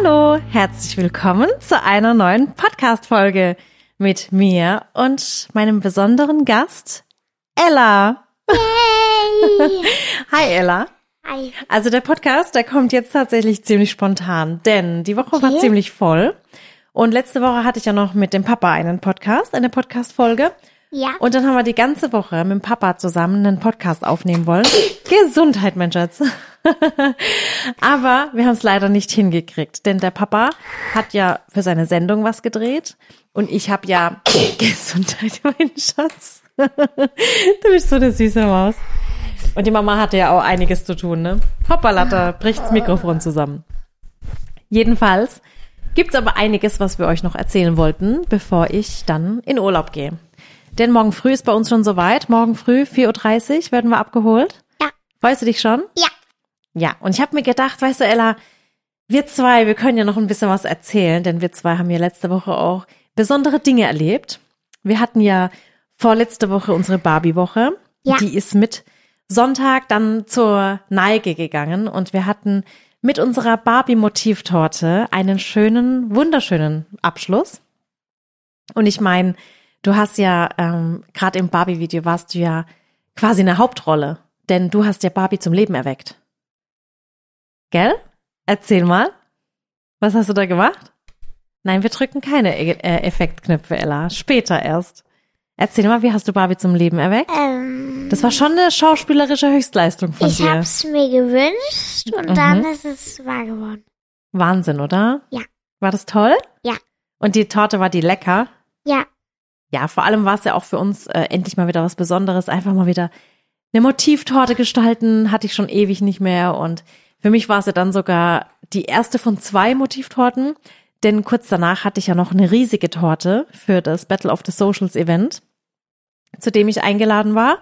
Hallo, herzlich willkommen zu einer neuen Podcast-Folge mit mir und meinem besonderen Gast, Ella. Yay! Hi, Ella. Hi. Also der Podcast, der kommt jetzt tatsächlich ziemlich spontan, denn die Woche war Okay. ziemlich voll. Und letzte Woche hatte ich ja noch mit dem Papa einen Podcast, eine Podcast-Folge. Ja. Und dann haben wir die ganze Woche mit dem Papa zusammen einen Podcast aufnehmen wollen. Gesundheit, mein Schatz. Aber wir haben es leider nicht hingekriegt, denn der Papa hat ja für seine Sendung was gedreht und ich habe ja Gesundheit, mein Schatz. Du bist so eine süße Maus. Und die Mama hatte ja auch einiges zu tun, ne? Hoppala, da bricht das Mikrofon zusammen. Jedenfalls gibt's aber einiges, was wir euch noch erzählen wollten, bevor ich dann in Urlaub gehe. Denn morgen früh ist bei uns schon soweit. Morgen früh, 4.30 Uhr, werden wir abgeholt. Ja. Freust du dich schon? Ja. Ja, und ich habe mir gedacht, weißt du, Ella, wir zwei, wir können ja noch ein bisschen was erzählen, denn wir zwei haben ja letzte Woche auch besondere Dinge erlebt. Wir hatten ja vorletzte Woche unsere Barbie-Woche. Ja. Die ist mit Sonntag dann zur Neige gegangen und wir hatten mit unserer Barbie-Motivtorte einen schönen, wunderschönen Abschluss. Und ich meine, du hast ja, ähm, gerade im Barbie-Video warst du ja quasi eine Hauptrolle, denn du hast ja Barbie zum Leben erweckt. Gell? Erzähl mal. Was hast du da gemacht? Nein, wir drücken keine E- äh, Effektknöpfe, Ella. Später erst. Erzähl mal, wie hast du Barbie zum Leben erweckt? Ähm, Das war schon eine schauspielerische Höchstleistung von ich dir. hab's mir gewünscht und Mhm. dann ist es wahr geworden. Wahnsinn, oder? Ja. War das toll? Ja. Und die Torte war die lecker? Ja. Ja, vor allem war es ja auch für uns äh, endlich mal wieder was Besonderes. Einfach mal wieder eine Motivtorte gestalten, hatte ich schon ewig nicht mehr. Und für mich war es ja dann sogar die erste von zwei Motivtorten. Denn kurz danach hatte ich ja noch eine riesige Torte für das Battle of the Socials Event, zu dem ich eingeladen war.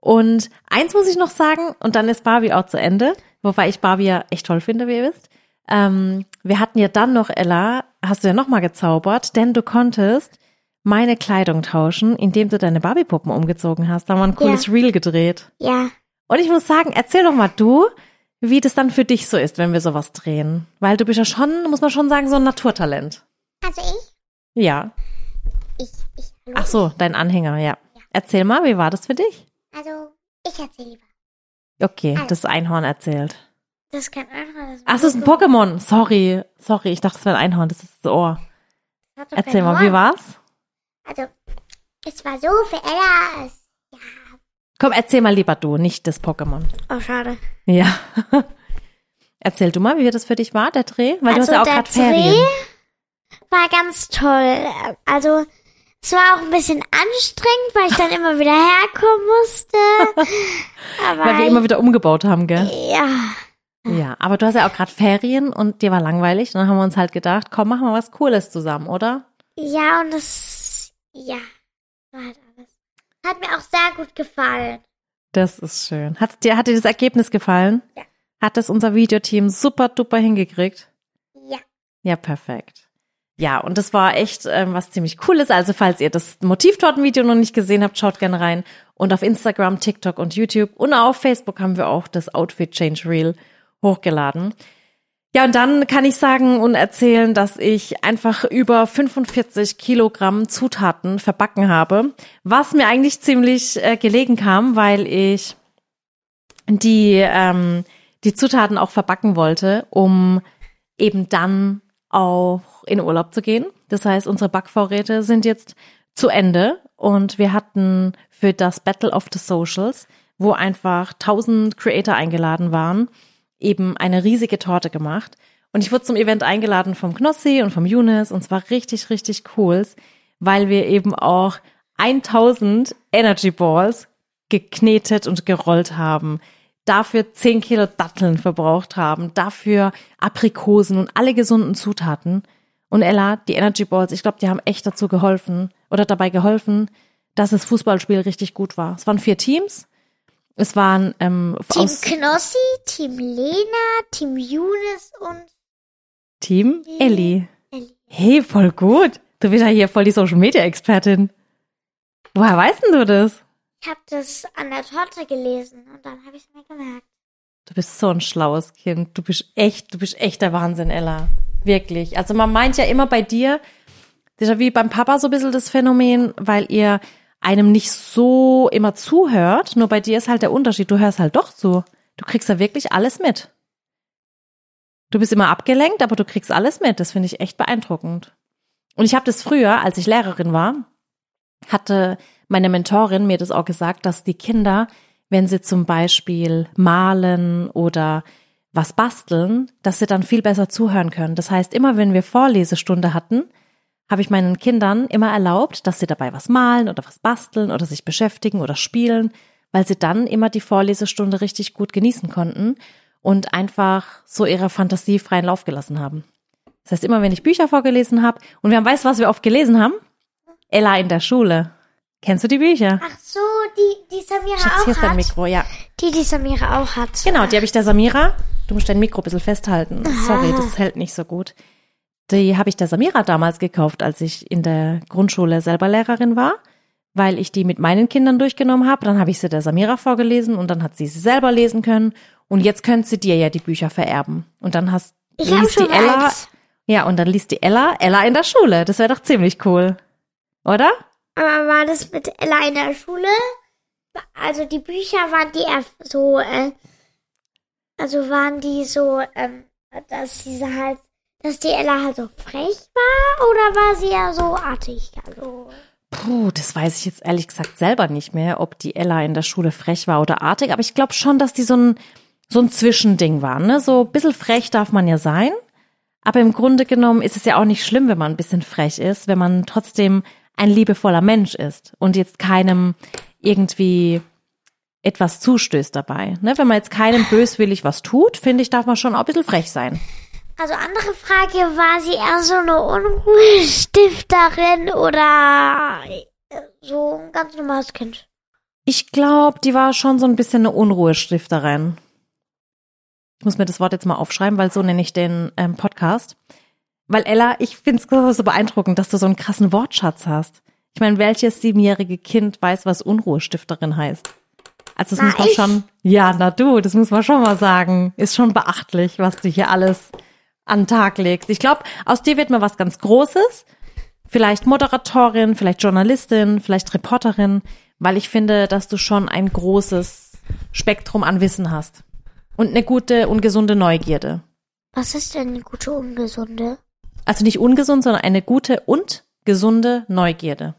Und eins muss ich noch sagen, und dann ist Barbie auch zu Ende, wobei ich Barbie ja echt toll finde, wie ihr wisst. Ähm, wir hatten ja dann noch, Ella, hast du ja nochmal gezaubert, denn du konntest meine Kleidung tauschen, indem du deine Barbie-Puppen umgezogen hast. Da haben wir ein cooles Reel gedreht. Ja. Und ich muss sagen, erzähl doch mal du, wie das dann für dich so ist, wenn wir sowas drehen. Weil du bist ja schon, muss man schon sagen, so ein Naturtalent. Also ich? Ja. Ich, ich. hallo? Ach so, dein Anhänger, ja. Erzähl mal, wie war das für dich? Also, ich erzähl lieber. Okay, Also. das Einhorn erzählt. Das ist kein Einhorn. Das Ach, das ist ein Pokémon. Sorry, sorry, ich dachte, es wäre ein Einhorn. Das ist das Ohr. Das Erzähl mal, wie Horn. war's? Also, es war so für Ella. Es, ja. Komm, erzähl mal lieber du, nicht das Pokémon. Oh, schade. Ja. Erzähl du mal, wie das für dich war, der Dreh? Weil du hast Also ja auch der gerade Ferien. Dreh war ganz toll. Also, es war auch ein bisschen anstrengend, weil ich dann immer wieder herkommen musste. Weil wir immer wieder umgebaut haben, gell? ja. Ja, aber du hast ja auch gerade Ferien und dir war langweilig. Und dann haben wir uns halt gedacht, komm, machen wir was Cooles zusammen, oder? Ja, und das, ja, war halt alles. Hat mir auch sehr gut gefallen. Das ist schön. Hat dir, hat dir das Ergebnis gefallen? Ja. Hat das unser Videoteam super duper hingekriegt? Ja. Ja, perfekt. Ja, und das war echt ähm, was ziemlich Cooles. Also falls ihr das Motivtortenvideo noch nicht gesehen habt, schaut gerne rein. Und auf Instagram, TikTok und YouTube und auf Facebook haben wir auch das Outfit Change Reel hochgeladen. Ja, und dann kann ich sagen und erzählen, dass ich einfach über 45 Kilogramm Zutaten verbacken habe, was mir eigentlich ziemlich äh, gelegen kam, weil ich die, ähm, die Zutaten auch verbacken wollte, um eben dann auch in Urlaub zu gehen. Das heißt, unsere Backvorräte sind jetzt zu Ende und wir hatten für das Battle of the Socials, wo einfach 1000 Creator eingeladen waren, eben eine riesige Torte gemacht. Und ich wurde zum Event eingeladen vom Knossi und vom Younes und es war richtig, richtig cool, weil wir eben auch 1000 Energy Balls geknetet und gerollt haben, dafür 10 Kilo Datteln verbraucht haben, dafür Aprikosen und alle gesunden Zutaten. Und Ella, die Energy Balls, ich glaube, die haben echt dazu geholfen oder dabei geholfen, dass das Fußballspiel richtig gut war. Es waren vier Teams. Es waren ähm, Team Knossi, Team Lena, Team Younes und Team Ellie. Ellie. Hey, voll gut. Du bist ja hier voll die Social Media Expertin. Woher weißt denn du das? Ich habe das an der Torte gelesen und dann habe ich es mir gemerkt. Du bist so ein schlaues Kind. Du bist echt, du bist echt der Wahnsinn, Ella. Wirklich. Also man meint ja immer bei dir, das ist ja wie beim Papa so ein bisschen das Phänomen, weil ihr einem nicht so immer zuhört. Nur bei dir ist halt der Unterschied, du hörst halt doch zu. Du kriegst ja wirklich alles mit. Du bist immer abgelenkt, aber du kriegst alles mit. Das finde ich echt beeindruckend. Und ich habe das früher, als ich Lehrerin war, hatte meine Mentorin mir das auch gesagt, dass die Kinder, wenn sie zum Beispiel malen oder was basteln, dass sie dann viel besser zuhören können. Das heißt, immer wenn wir Vorlesestunde hatten, habe ich meinen Kindern immer erlaubt, dass sie dabei was malen oder was basteln oder sich beschäftigen oder spielen, weil sie dann immer die Vorlesestunde richtig gut genießen konnten und einfach so ihre Fantasie freien Lauf gelassen haben. Das heißt, immer wenn ich Bücher vorgelesen habe und wir haben, weißt du, was wir oft gelesen haben? Ella in der Schule. Kennst du die Bücher? Ach so, die, die Samira Schatz, auch hier ist dein hat. Mikro, ja. Die, die Samira auch hat. Genau, die habe ich der Samira. Du musst dein Mikro ein bisschen festhalten. Sorry, das hält nicht so gut. Die habe ich der Samira damals gekauft, als ich in der Grundschule selber Lehrerin war, weil ich die mit meinen Kindern durchgenommen habe. Dann habe ich sie der Samira vorgelesen und dann hat sie sie selber lesen können. Und jetzt könnte sie dir ja die Bücher vererben. Und dann hast Ich liest die Ella. eins. Ja, und dann liest die Ella Ella in der Schule. Das wäre doch ziemlich cool. Oder? Aber war das mit Ella in der Schule? Also die Bücher waren die so, äh, also waren die so, ähm, dass diese halt, dass die Ella halt so frech war oder war sie ja so artig? Also, Puh, das weiß ich jetzt ehrlich gesagt selber nicht mehr, ob die Ella in der Schule frech war oder artig, aber ich glaube schon, dass die so ein, so ein Zwischending waren. Ne? So ein bisschen frech darf man ja sein, aber im Grunde genommen ist es ja auch nicht schlimm, wenn man ein bisschen frech ist, wenn man trotzdem ein liebevoller Mensch ist und jetzt keinem irgendwie etwas zustößt dabei. Ne? Wenn man jetzt keinem böswillig was tut, finde ich, darf man schon auch ein bisschen frech sein. Also andere Frage, war sie eher so eine Unruhestifterin oder äh, so ein ganz normales Kind? Ich glaube, die war schon so ein bisschen eine Unruhestifterin. Ich muss mir das Wort jetzt mal aufschreiben, weil so nenne ich den ähm, Podcast. Weil Ella, ich finde es so beeindruckend, dass du so einen krassen Wortschatz hast. Ich meine, welches siebenjährige Kind weiß, was Unruhestifterin heißt? Also das Na, muss man ich. schon, ja, na du, das muss man schon mal sagen. Ist schon beachtlich, was du hier alles an den Tag legst. Ich glaube, aus dir wird mal was ganz Großes. Vielleicht Moderatorin, vielleicht Journalistin, vielleicht Reporterin, weil ich finde, dass du schon ein großes Spektrum an Wissen hast. Und eine gute und gesunde Neugierde. Was ist denn eine gute Ungesunde? Also nicht ungesund, sondern eine gute und gesunde Neugierde.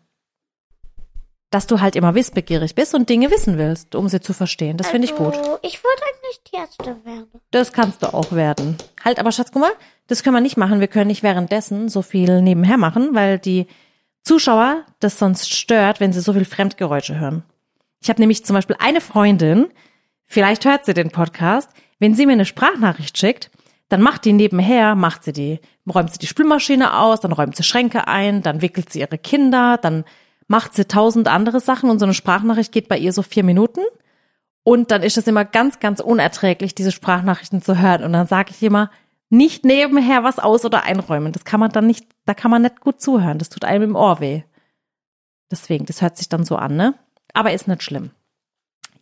Dass du halt immer wissbegierig bist und Dinge wissen willst, um sie zu verstehen. Das finde ich gut. Also, Ich wollte eigentlich Tierärztin werden. Das kannst du auch werden. Halt, aber Schatz, guck mal, das können wir nicht machen. Wir können nicht währenddessen so viel nebenher machen, weil die Zuschauer das sonst stört, wenn sie so viel Fremdgeräusche hören. Ich habe nämlich zum Beispiel eine Freundin, vielleicht hört sie den Podcast, wenn sie mir eine Sprachnachricht schickt, dann macht die nebenher, macht sie die, räumt sie die Spülmaschine aus, dann räumt sie Schränke ein, dann wickelt sie ihre Kinder, dann macht sie tausend andere Sachen und so eine Sprachnachricht geht bei ihr so vier Minuten. Und dann ist es immer ganz, ganz unerträglich, diese Sprachnachrichten zu hören. Und dann sage ich immer, nicht nebenher was aus- oder einräumen. Das kann man dann nicht, da kann man nicht gut zuhören. Das tut einem im Ohr weh. Deswegen, das hört sich dann so an, ne? Aber ist nicht schlimm.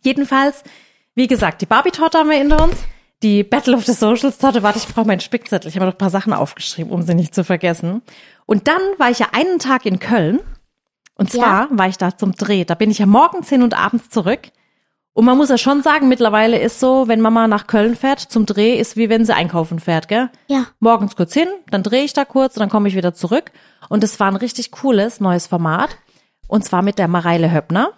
Jedenfalls, wie gesagt, die Barbie-Torte haben wir hinter uns. Die Battle of the Socials Torte, warte, ich brauche meinen Spickzettel. Ich habe noch ein paar Sachen aufgeschrieben, um sie nicht zu vergessen. Und dann war ich ja einen Tag in Köln. Und zwar war ich da zum Dreh. Da bin ich ja morgens hin und abends zurück. Und man muss ja schon sagen, mittlerweile ist so, wenn Mama nach Köln fährt zum Dreh, ist wie wenn sie einkaufen fährt, gell? Ja. Morgens kurz hin, dann drehe ich da kurz und dann komme ich wieder zurück. Und es war ein richtig cooles neues Format. Und zwar mit der Mareile Höppner.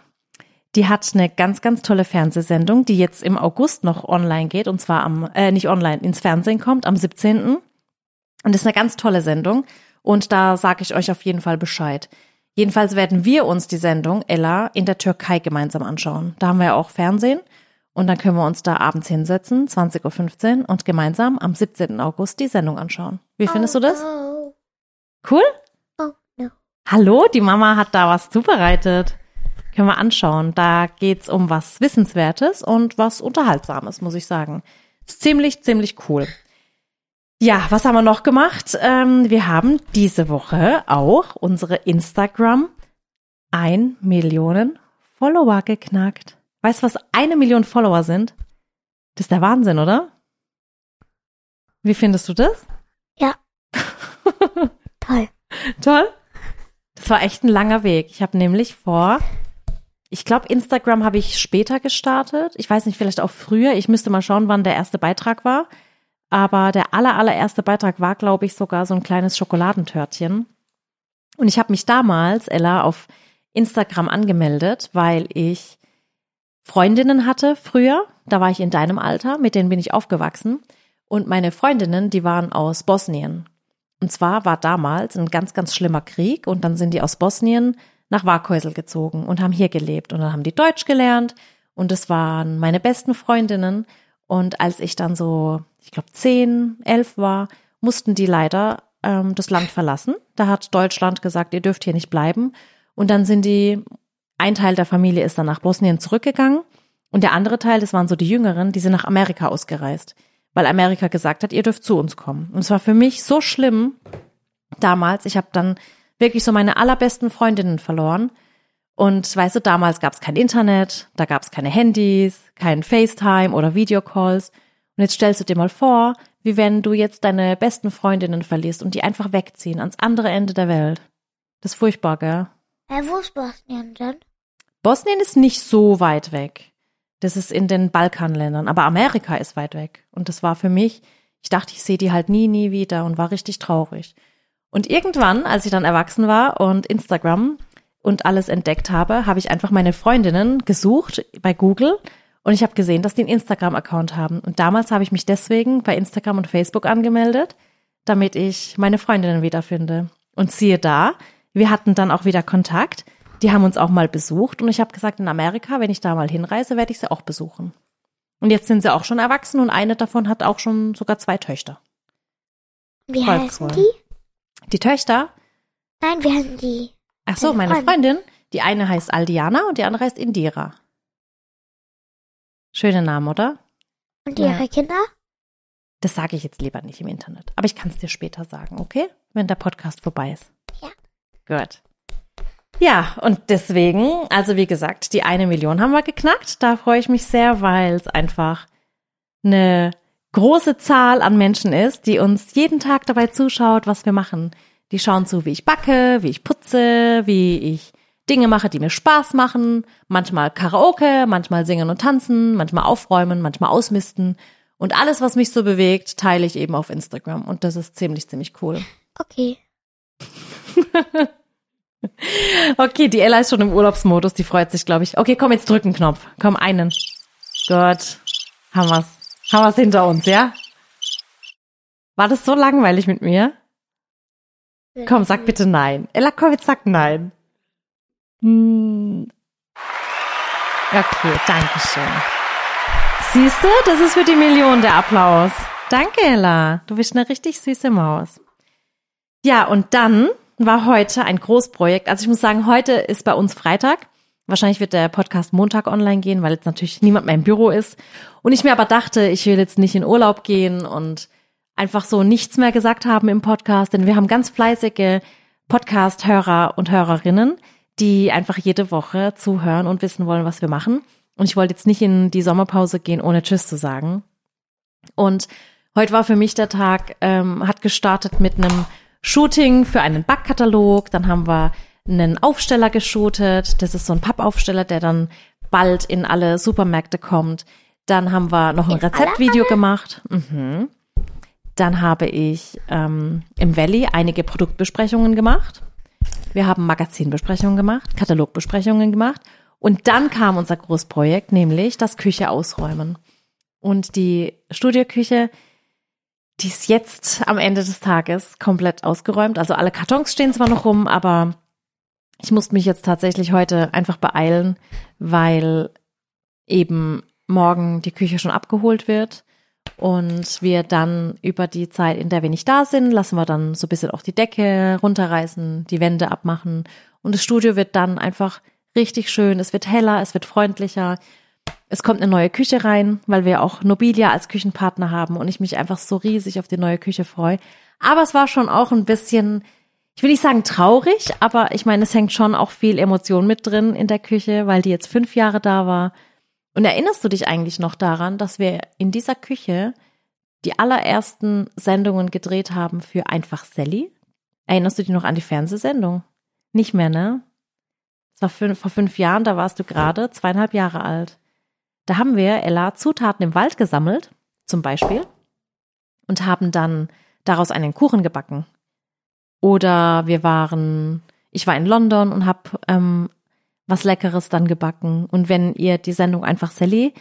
Die hat eine ganz, ganz tolle Fernsehsendung, die jetzt im August noch online geht. Und zwar am, äh, nicht online, ins Fernsehen kommt, am 17. Und das ist eine ganz tolle Sendung. Und da sage ich euch auf jeden Fall Bescheid. Jedenfalls werden wir uns die Sendung Ella in der Türkei gemeinsam anschauen. Da haben wir ja auch Fernsehen. Und dann können wir uns da abends hinsetzen, 20.15 Uhr, und gemeinsam am 17. August die Sendung anschauen. Wie findest du das? Oh, Cool? oh no. Hallo, die Mama hat da was zubereitet. Können wir anschauen. Da geht's um was Wissenswertes und was Unterhaltsames, muss ich sagen. Ist ziemlich, ziemlich cool. Ja, was haben wir noch gemacht? Ähm, wir haben diese Woche auch unsere Instagram ein Millionen Follower geknackt. Weißt du, was eine Million Follower sind? Das ist der Wahnsinn, oder? Wie findest du das? Ja. Toll. Das war echt ein langer Weg. Ich habe nämlich vor, ich glaube, Instagram habe ich später gestartet. Ich weiß nicht, vielleicht auch früher. Ich müsste mal schauen, wann der erste Beitrag war. Aber der aller, allererste Beitrag war, glaube ich, sogar so ein kleines Schokoladentörtchen. Und ich habe mich damals, Ella, auf Instagram angemeldet, weil ich Freundinnen hatte früher. Da war ich in deinem Alter, mit denen bin ich aufgewachsen. Und meine Freundinnen, die waren aus Bosnien. Und zwar war damals ein ganz, ganz schlimmer Krieg und dann sind die aus Bosnien nach Warkhäusl gezogen und haben hier gelebt. Und dann haben die Deutsch gelernt und es waren meine besten Freundinnen. Und als ich dann so, ich glaube, zehn, elf war, mussten die leider ähm, das Land verlassen. Da hat Deutschland gesagt, ihr dürft hier nicht bleiben. Und dann sind die, ein Teil der Familie ist dann nach Bosnien zurückgegangen und der andere Teil, das waren so die Jüngeren, die sind nach Amerika ausgereist weil Amerika gesagt hat, ihr dürft zu uns kommen. Und es war für mich so schlimm damals. Ich habe dann wirklich so meine allerbesten Freundinnen verloren. Und weißt du, damals gab es kein Internet, da gab es keine Handys, kein FaceTime oder Videocalls. Und jetzt stellst du dir mal vor, wie wenn du jetzt deine besten Freundinnen verlierst und die einfach wegziehen ans andere Ende der Welt. Das ist furchtbar, gell? Äh, wo ist Bosnien denn? Bosnien ist nicht so weit weg. Das ist in den Balkanländern. Aber Amerika ist weit weg. Und das war für mich, ich dachte, ich sehe die halt nie, nie wieder und war richtig traurig. Und irgendwann, als ich dann erwachsen war und Instagram und alles entdeckt habe, habe ich einfach meine Freundinnen gesucht bei Google und ich habe gesehen, dass die einen Instagram-Account haben. Und damals habe ich mich deswegen bei Instagram und Facebook angemeldet, damit ich meine Freundinnen wiederfinde. Und siehe da, wir hatten dann auch wieder Kontakt. Die haben uns auch mal besucht und ich habe gesagt, in Amerika, wenn ich da mal hinreise, werde ich sie auch besuchen. Und jetzt sind sie auch schon erwachsen und eine davon hat auch schon sogar zwei Töchter. Wie Voll heißen cool. die? Die Töchter? Nein, wie heißen die? Ach so, meine Freundin. Die eine heißt Aldiana und die andere heißt Indira. Schöne Namen, oder? Und ihre ja. Kinder? Das sage ich jetzt lieber nicht im Internet. Aber ich kann es dir später sagen, okay? Wenn der Podcast vorbei ist. Ja. Gut. Ja, und deswegen, also wie gesagt, die eine Million haben wir geknackt. Da freue ich mich sehr, weil es einfach eine große Zahl an Menschen ist, die uns jeden Tag dabei zuschaut, was wir machen. Die schauen zu, wie ich backe, wie ich putze, wie ich Dinge mache, die mir Spaß machen. Manchmal Karaoke, manchmal singen und tanzen, manchmal aufräumen, manchmal ausmisten. Und alles, was mich so bewegt, teile ich eben auf Instagram. Und das ist ziemlich, ziemlich cool. Okay. Okay, die Ella ist schon im Urlaubsmodus, die freut sich, glaube ich. Okay, komm, jetzt drücken Knopf. Komm, einen. Gut. Haben wir's. Haben wir's hinter uns, ja? War das so langweilig mit mir? Komm, sag bitte nein. Ella, komm, jetzt sag nein. Hm. Okay, danke schön. Siehst du, das ist für die Million der Applaus. Danke, Ella. Du bist eine richtig süße Maus. Ja, und dann war heute ein Großprojekt. Also ich muss sagen, heute ist bei uns Freitag. Wahrscheinlich wird der Podcast Montag online gehen, weil jetzt natürlich niemand mehr im Büro ist. Und ich mir aber dachte, ich will jetzt nicht in Urlaub gehen und einfach so nichts mehr gesagt haben im Podcast, denn wir haben ganz fleißige Podcast-Hörer und Hörerinnen, die einfach jede Woche zuhören und wissen wollen, was wir machen. Und ich wollte jetzt nicht in die Sommerpause gehen, ohne Tschüss zu sagen. Und heute war für mich der Tag, ähm, hat gestartet mit einem Shooting für einen Backkatalog. Dann haben wir einen Aufsteller geshootet. Das ist so ein Pappaufsteller, der dann bald in alle Supermärkte kommt. Dann haben wir noch ein Rezeptvideo gemacht. Mhm. Dann habe ich ähm, im Valley einige Produktbesprechungen gemacht. Wir haben Magazinbesprechungen gemacht, Katalogbesprechungen gemacht. Und dann kam unser Großprojekt, nämlich das Küche ausräumen. Und die Studioküche die ist jetzt am Ende des Tages komplett ausgeräumt. Also alle Kartons stehen zwar noch rum, aber ich musste mich jetzt tatsächlich heute einfach beeilen, weil eben morgen die Küche schon abgeholt wird und wir dann über die Zeit, in der wir nicht da sind, lassen wir dann so ein bisschen auch die Decke runterreißen, die Wände abmachen und das Studio wird dann einfach richtig schön. Es wird heller, es wird freundlicher. Es kommt eine neue Küche rein, weil wir auch Nobilia als Küchenpartner haben und ich mich einfach so riesig auf die neue Küche freue. Aber es war schon auch ein bisschen, ich will nicht sagen traurig, aber ich meine, es hängt schon auch viel Emotion mit drin in der Küche, weil die jetzt fünf Jahre da war. Und erinnerst du dich eigentlich noch daran, dass wir in dieser Küche die allerersten Sendungen gedreht haben für Einfach Sally? Erinnerst du dich noch an die Fernsehsendung? Nicht mehr, ne? Das war fünf, vor fünf Jahren, da warst du gerade zweieinhalb Jahre alt. Da haben wir, Ella, Zutaten im Wald gesammelt, zum Beispiel, und haben dann daraus einen Kuchen gebacken. Oder wir waren, ich war in London und habe ähm, was Leckeres dann gebacken. Und wenn ihr die Sendung einfach Sally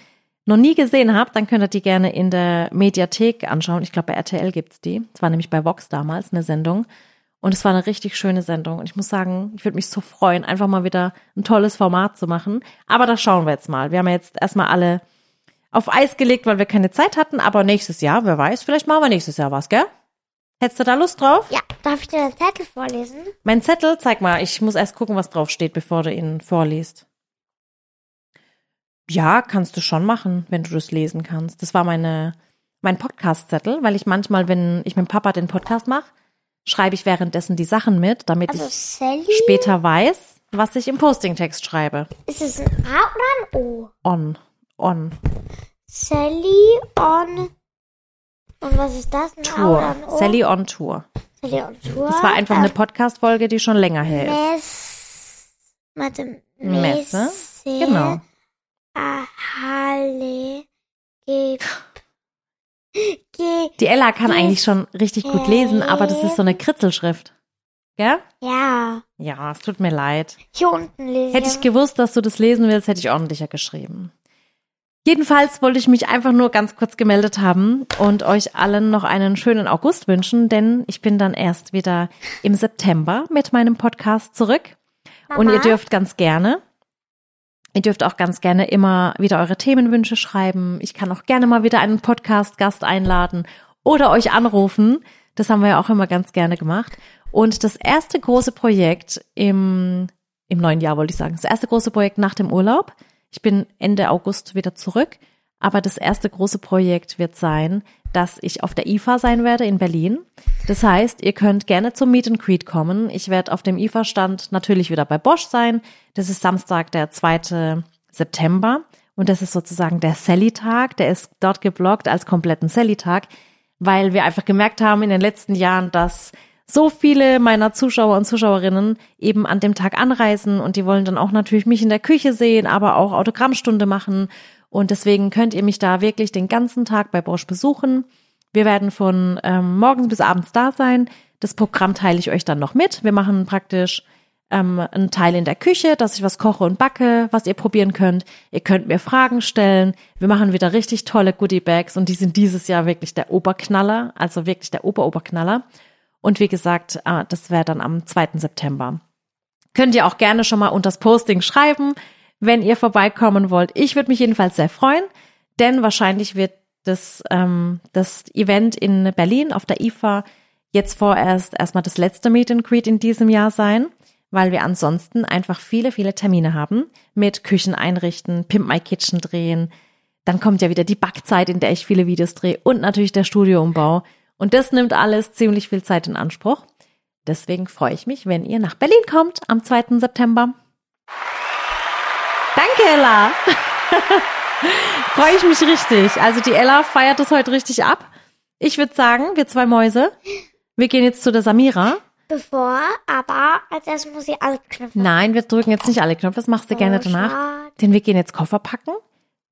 noch nie gesehen habt, dann könnt ihr die gerne in der Mediathek anschauen. Ich glaube, bei RTL gibt's die. Es war nämlich bei Vox damals eine Sendung. Und es war eine richtig schöne Sendung. Und ich muss sagen, ich würde mich so freuen, einfach mal wieder ein tolles Format zu machen. Aber da schauen wir jetzt mal. Wir haben jetzt erstmal alle auf Eis gelegt, weil wir keine Zeit hatten. Aber nächstes Jahr, wer weiß, vielleicht machen wir nächstes Jahr was, gell? Hättest du da Lust drauf? Ja, darf ich dir den Zettel vorlesen? Mein Zettel, zeig mal. Ich muss erst gucken, was drauf steht, bevor du ihn vorliest. Ja, kannst du schon machen, wenn du das lesen kannst. Das war meine, mein Podcast-Zettel, weil ich manchmal, wenn ich mit Papa den Podcast mache, schreibe ich währenddessen die Sachen mit, damit Also ich Sally. später weiß, was ich im Posting-Text schreibe. Ist es ein A oder ein O? On. On. Sally on. Und was ist das? Ein Tour. Sally on Tour. Sally on Tour. Das war einfach eine Podcast-Folge, die schon länger. Mess. Warte. Messe. Messe. Genau. Halle. Ge. Ge. Die Ella kann eigentlich schon richtig gut lesen, aber das ist so eine Kritzelschrift. Gell? Ja. Ja, es tut mir leid. Hier unten lesen. Hätte ich gewusst, dass du das lesen willst, hätte ich ordentlicher geschrieben. Jedenfalls wollte ich mich einfach nur ganz kurz gemeldet haben und euch allen noch einen schönen August wünschen, denn ich bin dann erst wieder im September mit meinem Podcast zurück. Und ihr Mama? dürft ganz gerne, ihr dürft auch ganz gerne immer wieder eure Themenwünsche schreiben. Ich kann auch gerne mal wieder einen Podcast-Gast einladen oder euch anrufen. Das haben wir ja auch immer ganz gerne gemacht. Und das erste große Projekt im, im neuen Jahr, wollte ich sagen, das erste große Projekt nach dem Urlaub. Ich bin Ende August wieder zurück. Aber das erste große Projekt wird sein, dass ich auf der IFA sein werde in Berlin. Das heißt, ihr könnt gerne zum Meet and Greet kommen. Ich werde auf dem IFA-Stand natürlich wieder bei Bosch sein. Das ist Samstag, der 2. September. Und das ist sozusagen der Sally-Tag. Der ist dort geblockt als kompletten Sally-Tag, weil wir einfach gemerkt haben in den letzten Jahren, dass so viele meiner Zuschauer und Zuschauerinnen eben an dem Tag anreisen und die wollen dann auch natürlich mich in der Küche sehen, aber auch Autogrammstunde machen. Und deswegen könnt ihr mich da wirklich den ganzen Tag bei Bosch besuchen. Wir werden von ähm, morgens bis abends da sein. Das Programm teile ich euch dann noch mit. Wir machen praktisch ähm, einen Teil in der Küche, dass ich was koche und backe, was ihr probieren könnt. Ihr könnt mir Fragen stellen. Wir machen wieder richtig tolle Goodie Bags und die sind dieses Jahr wirklich der Oberknaller, also wirklich der Ober-Oberknaller. Und wie gesagt, ah, das wäre dann am 2. September. Könnt ihr auch gerne schon mal unter das Posting schreiben, wenn ihr vorbeikommen wollt. Ich würde mich jedenfalls sehr freuen, denn wahrscheinlich wird das, ähm, das Event in Berlin auf der IFA jetzt vorerst erstmal das letzte Meet and Greet in diesem Jahr sein, weil wir ansonsten einfach viele, viele Termine haben mit Küchen einrichten, Pimp My Kitchen drehen. Dann kommt ja wieder die Backzeit, in der ich viele Videos drehe und natürlich der Studioumbau. Und das nimmt alles ziemlich viel Zeit in Anspruch. Deswegen freue ich mich, wenn ihr nach Berlin kommt am 2. September. Danke, Ella. freue ich mich richtig. Also die Ella feiert es heute richtig ab. Ich würde sagen, wir zwei Mäuse, wir gehen jetzt zu der Samira. Bevor, aber als erstes muss ich alle Knöpfe. Nein, wir drücken jetzt nicht alle Knöpfe, das machst du gerne Oh, danach. schade. Denn wir gehen jetzt Koffer packen,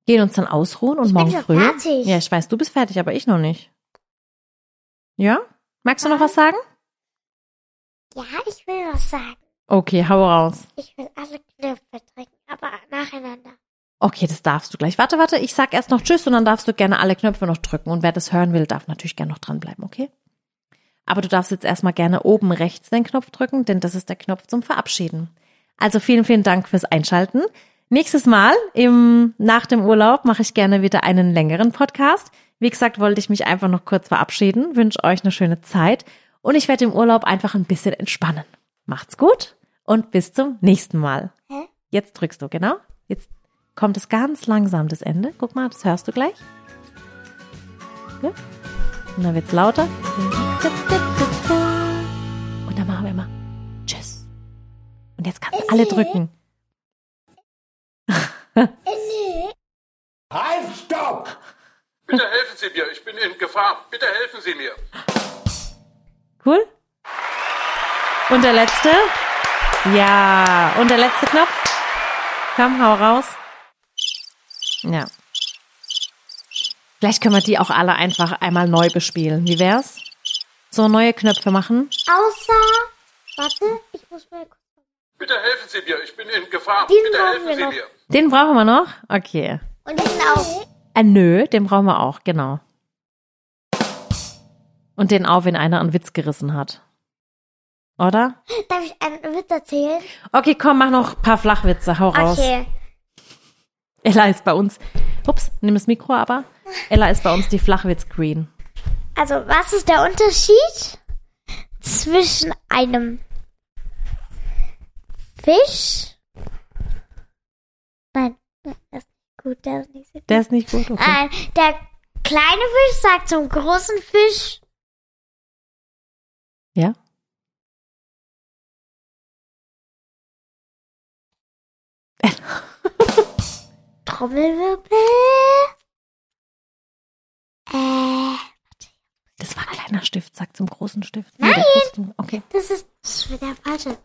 gehen uns dann ausruhen und Ich bin morgen schon früh. fertig. Ja, ich weiß, du bist fertig, aber ich noch nicht. Ja? Magst du noch was sagen? Ja, ich will was sagen. Okay, hau raus. Ich will alle Knöpfe drücken, aber nacheinander. Okay, das darfst du gleich. Warte, warte, ich sag erst noch Tschüss und dann darfst du gerne alle Knöpfe noch drücken. Und wer das hören will, darf natürlich gerne noch dranbleiben, okay? Aber du darfst jetzt erstmal gerne oben rechts den Knopf drücken, denn das ist der Knopf zum Verabschieden. Also vielen, vielen Dank fürs Einschalten. Nächstes Mal im, nach dem Urlaub mache ich gerne wieder einen längeren Podcast. Wie gesagt, wollte ich mich einfach noch kurz verabschieden, wünsche euch eine schöne Zeit und ich werde im Urlaub einfach ein bisschen entspannen. Macht's gut und bis zum nächsten Mal. Hä? Jetzt drückst du, genau. Jetzt kommt es ganz langsam, das Ende. Guck mal, das hörst du gleich. Ja? Und dann wird's lauter. Und dann machen wir immer Tschüss. Und jetzt kannst du alle drücken. Halt, stopp! Bitte helfen Sie mir, ich bin in Gefahr. Bitte helfen Sie mir. Cool? Und der letzte? Ja. Und der letzte Knopf? Komm, hau raus. Ja. Vielleicht können wir die auch alle einfach einmal neu bespielen. Wie wär's? So neue Knöpfe machen. Außer, warte, ich muss mal kurz. Bitte helfen Sie mir, ich bin in Gefahr. Diesen Bitte helfen wir Sie noch. mir. Den brauchen wir noch? Okay. Und sind auch. Äh, nö, den brauchen wir auch, genau. Und den auch, wenn einer einen Witz gerissen hat. Oder? Darf ich einen Witz erzählen? Okay, komm, mach noch ein paar Flachwitze, hau raus. Okay. Ella ist bei uns. Ups, nimm das Mikro aber. Ella ist bei uns die Flachwitz-Queen. Also, was ist der Unterschied zwischen einem Fisch? Nein, nein, das ist nicht gut, der ist nicht so gut. Der ist nicht gut, okay. Nein, der kleine Fisch sagt zum großen Fisch, Ja? Trommelwirbel. Äh, Das war ein kleiner Stift, sag zum großen Stift. Nein. große- Okay, das ist, das ist der falsche.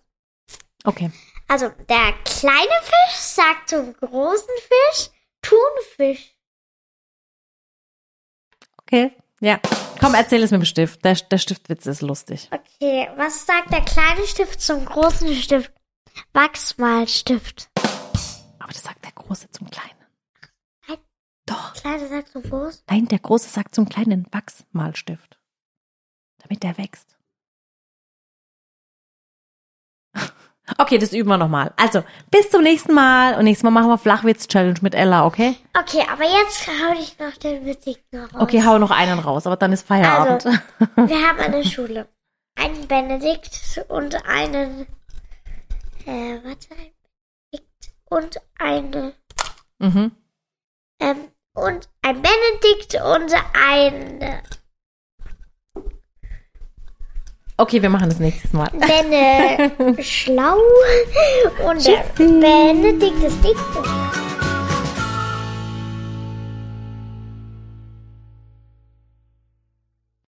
okay. Also, der kleine Fisch sagt zum großen Fisch Thunfisch. Okay, ja. Komm, erzähl es mit dem Stift. Der, der Stiftwitz ist lustig. Okay, was sagt der kleine Stift zum großen Stift? Wachsmalstift. Aber das sagt der Große zum Kleinen. Nein. Doch. Kleine sagt zum großen. Nein, der Große sagt zum Kleinen Wachsmalstift. Damit der wächst. Okay, das üben wir nochmal. Also, bis zum nächsten Mal. Und nächstes Mal machen wir Flachwitz-Challenge mit Ella, okay? Okay, aber jetzt hau ich noch den witzigen raus. Okay, hau noch einen raus, aber dann ist Feierabend. Also, wir haben eine Schule. Einen Benedikt und einen, äh, warte, ein Benedikt und eine, mhm. ähm, und ein Benedikt und eine Okay, wir machen das nächstes Mal. Benne schlau und der Benedikt ist dick.